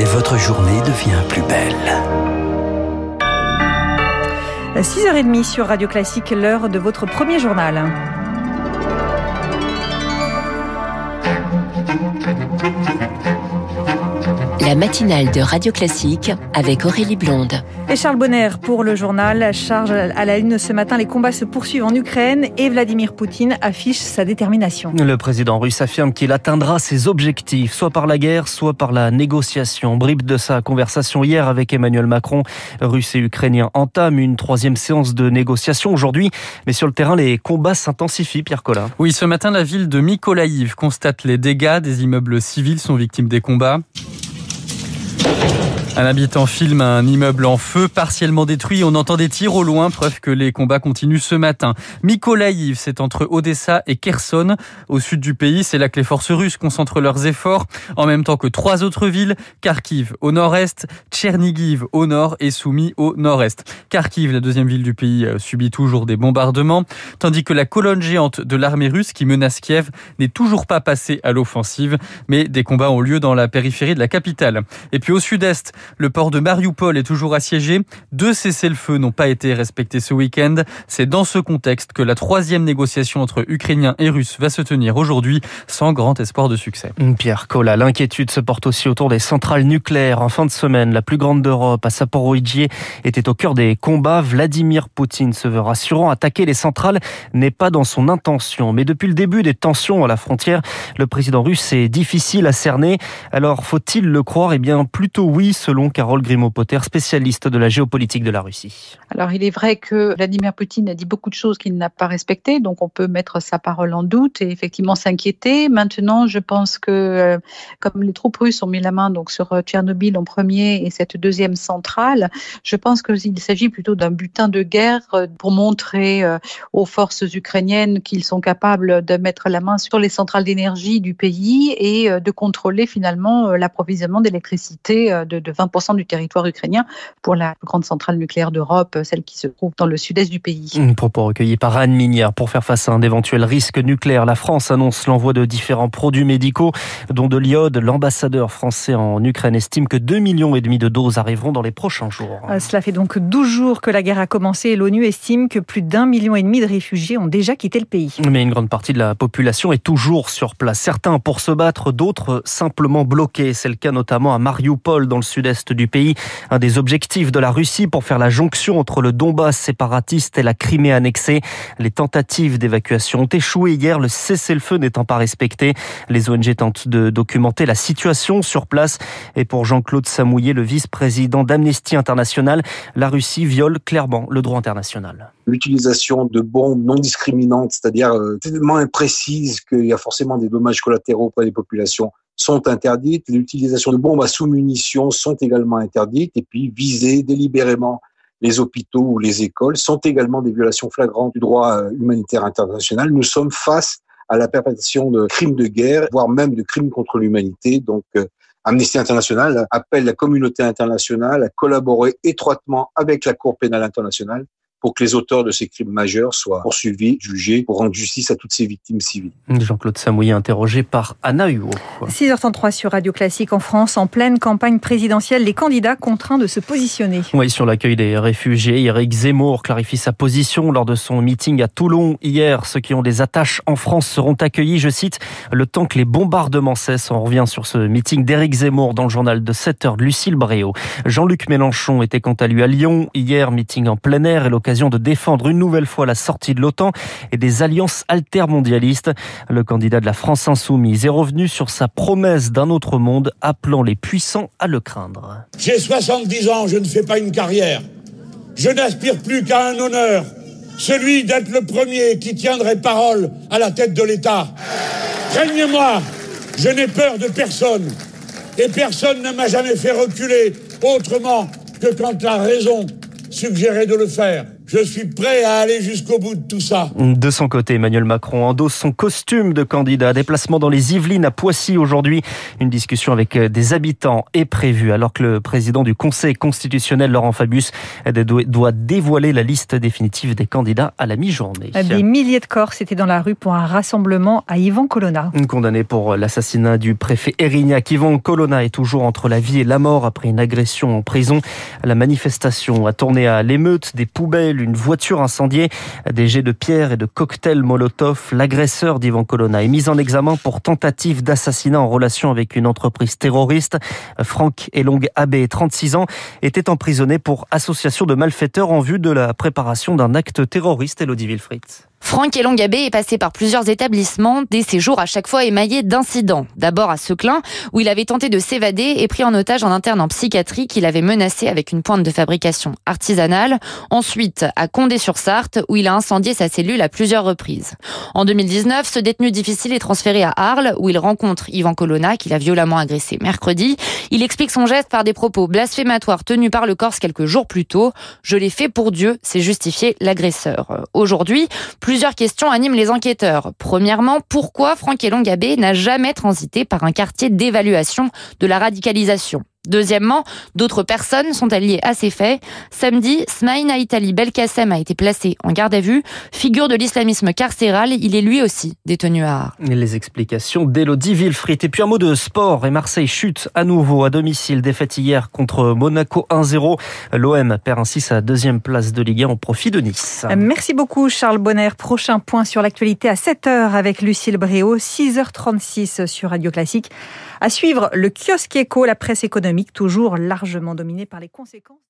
et votre journée devient plus belle. 6h30 sur Radio Classique, l'heure de votre premier journal. La matinale de Radio Classique avec Aurélie Blonde. Et Charles Bonner pour le journal. Charge à la une ce matin, les combats se poursuivent en Ukraine et Vladimir Poutine affiche sa détermination. Le président russe affirme qu'il atteindra ses objectifs, soit par la guerre, soit par la négociation. Bribe de sa conversation hier avec Emmanuel Macron. Russes et Ukrainiens entament une troisième séance de négociation aujourd'hui. Mais sur le terrain, les combats s'intensifient, Pierre Collin. Oui, ce matin, la ville de Mykolaïv constate les dégâts. Des immeubles civils sont victimes des combats. Thank you. Un habitant filme un immeuble en feu partiellement détruit. On entend des tirs au loin, preuve que les combats continuent ce matin. Mykolaïv, c'est entre Odessa et Kherson. Au sud du pays, c'est là que les forces russes concentrent leurs efforts, en même temps que trois autres villes, Kharkiv au nord-est, Tchernigiv au nord et Soumy au nord-est. Kharkiv, la deuxième ville du pays, euh, subit toujours des bombardements, tandis que la colonne géante de l'armée russe qui menace Kiev n'est toujours pas passée à l'offensive, mais des combats ont lieu dans la périphérie de la capitale. Et puis au sud-est, le port de Mariupol est toujours assiégé. Deux cessez-le-feu n'ont pas été respectés ce week-end. C'est dans ce contexte que la troisième négociation entre Ukrainiens et Russes va se tenir aujourd'hui sans grand espoir de succès. Pierre Collat, l'inquiétude se porte aussi autour des centrales nucléaires. En fin de semaine, la plus grande d'Europe, à Saporoïdjie, était au cœur des combats. Vladimir Poutine se veut rassurant. Attaquer les centrales n'est pas dans son intention. Mais depuis le début des tensions à la frontière, le président russe est difficile à cerner. Alors, faut-il le croire? Eh bien, plutôt oui, selon Carole Grimaud-Potter, spécialiste de la géopolitique de la Russie. Alors il est vrai que Vladimir Poutine a dit beaucoup de choses qu'il n'a pas respectées, donc on peut mettre sa parole en doute et effectivement s'inquiéter. Maintenant, je pense que euh, comme les troupes russes ont mis la main donc sur euh, Tchernobyl en premier et cette deuxième centrale, je pense qu'il s'agit plutôt d'un butin de guerre euh, pour montrer aux forces ukrainiennes qu'ils sont capables de mettre la main sur les centrales d'énergie du pays et de contrôler finalement l'approvisionnement d'électricité de, de 20% du territoire ukrainien pour la plus grande centrale nucléaire d'Europe, celle qui se trouve dans le sud-est du pays. Un propos recueilli par Anne Minière. Pour faire face à un éventuel risque nucléaire, la France annonce l'envoi de différents produits médicaux, dont de l'iode. L'ambassadeur français en Ukraine estime que 2 millions et demi de doses arriveront dans les prochains jours. Euh, cela fait donc 12 jours que la guerre a commencé et l'ONU estime que plus d'un million et demi de réfugiés ont déjà quitté le pays. Mais une grande partie de la population est toujours sur place. Certains pour se battre, d'autres simplement bloqués. C'est le cas notamment à Mariupol, dans le sud-est du pays. Un des objectifs de la Russie pour faire la jonction entre le Donbass séparatiste et la Crimée annexée. Les tentatives d'évacuation ont échoué hier, le cessez-le-feu n'étant pas respecté. Les ONG tentent de documenter la situation sur place. Et pour Jean-Claude Samouillet, le vice-président d'Amnesty International, la Russie viole clairement le droit international. L'utilisation de bombes non discriminantes, c'est-à-dire euh, tellement imprécises qu'il y a forcément des dommages collatéraux pour les populations, sont interdites. L'utilisation de bombes à sous-munitions sont également interdites. Et puis, viser délibérément les hôpitaux ou les écoles sont également des violations flagrantes du droit euh, humanitaire international. Nous sommes face à la perpétration de crimes de guerre, voire même de crimes contre l'humanité. Donc, euh, Amnesty International appelle la communauté internationale à collaborer étroitement avec la Cour pénale internationale pour que les auteurs de ces crimes majeurs soient poursuivis, jugés, pour rendre justice à toutes ces victimes civiles. Jean-Claude Samouillet, interrogé par Anna Huot. 6h33 sur Radio Classique en France, en pleine campagne présidentielle, les candidats contraints de se positionner. Oui, sur l'accueil des réfugiés, Eric Zemmour clarifie sa position lors de son meeting à Toulon hier. Ceux qui ont des attaches en France seront accueillis, je cite, le temps que les bombardements cessent. On revient sur ce meeting d'Eric Zemmour dans le journal de 7 h de Lucille Bréau. Jean-Luc Mélenchon était quant à lui à Lyon hier, meeting en plein air et l'occasion de défendre une nouvelle fois la sortie de l'OTAN et des alliances altermondialistes. Le candidat de la France insoumise est revenu sur sa promesse d'un autre monde, appelant les puissants à le craindre. J'ai 70 ans, je ne fais pas une carrière. Je n'aspire plus qu'à un honneur, celui d'être le premier qui tiendrait parole à la tête de l'État. Craignez-moi, je n'ai peur de personne. Et personne ne m'a jamais fait reculer autrement que quand la raison suggérait de le faire. Je suis prêt à aller jusqu'au bout de tout ça. De son côté, Emmanuel Macron endosse son costume de candidat. Déplacement dans les Yvelines à Poissy aujourd'hui. Une discussion avec des habitants est prévue alors que le président du Conseil constitutionnel, Laurent Fabius, doit dévoiler la liste définitive des candidats à la mi-journée. Des milliers de Corses étaient dans la rue pour un rassemblement à Yvan Colonna. Condamné pour l'assassinat du préfet Erignac, Yvan Colonna est toujours entre la vie et la mort après une agression en prison. La manifestation a tourné à l'émeute, des poubelles, une voiture incendiée, des jets de pierre et de cocktails Molotov. L'agresseur d'Ivan Colonna est mis en examen pour tentative d'assassinat en relation avec une entreprise terroriste. Franck Elong Abbé, 36 ans, était emprisonné pour association de malfaiteurs en vue de la préparation d'un acte terroriste. Elodie Wilfried. Franck Elongabé est passé par plusieurs établissements, des séjours à chaque fois émaillés d'incidents. D'abord à Seclin, où il avait tenté de s'évader et pris en otage un interne en psychiatrie qu'il avait menacé avec une pointe de fabrication artisanale. Ensuite à Condé-sur-Sarthe, où il a incendié sa cellule à plusieurs reprises. En 2019, ce détenu difficile est transféré à Arles, où il rencontre Yvan Colonna, qu'il a violemment agressé mercredi. Il explique son geste par des propos blasphématoires tenus par le Corse quelques jours plus tôt. Je l'ai fait pour Dieu, c'est justifié l'agresseur. Aujourd'hui, Plusieurs questions animent les enquêteurs. Premièrement, pourquoi Franck Elongabé n'a jamais transité par un quartier d'évaluation de la radicalisation? Deuxièmement, d'autres personnes sont alliées à ces faits. Samedi, Smaïn Aitali Belkacem a été placé en garde à vue. Figure de l'islamisme carcéral, il est lui aussi détenu à Arles. Les explications d'Elodie Villefrit. Et puis un mot de sport. Et Marseille chute à nouveau à domicile. Défaite hier contre Monaco 1-0. L'OM perd ainsi sa deuxième place de Ligue 1 au profit de Nice. Merci beaucoup Charles Bonner. Prochain point sur l'actualité à 7h avec Lucille Bréau. 6h36 sur Radio Classique. À suivre le kiosque éco, la presse toujours largement dominée par les conséquences.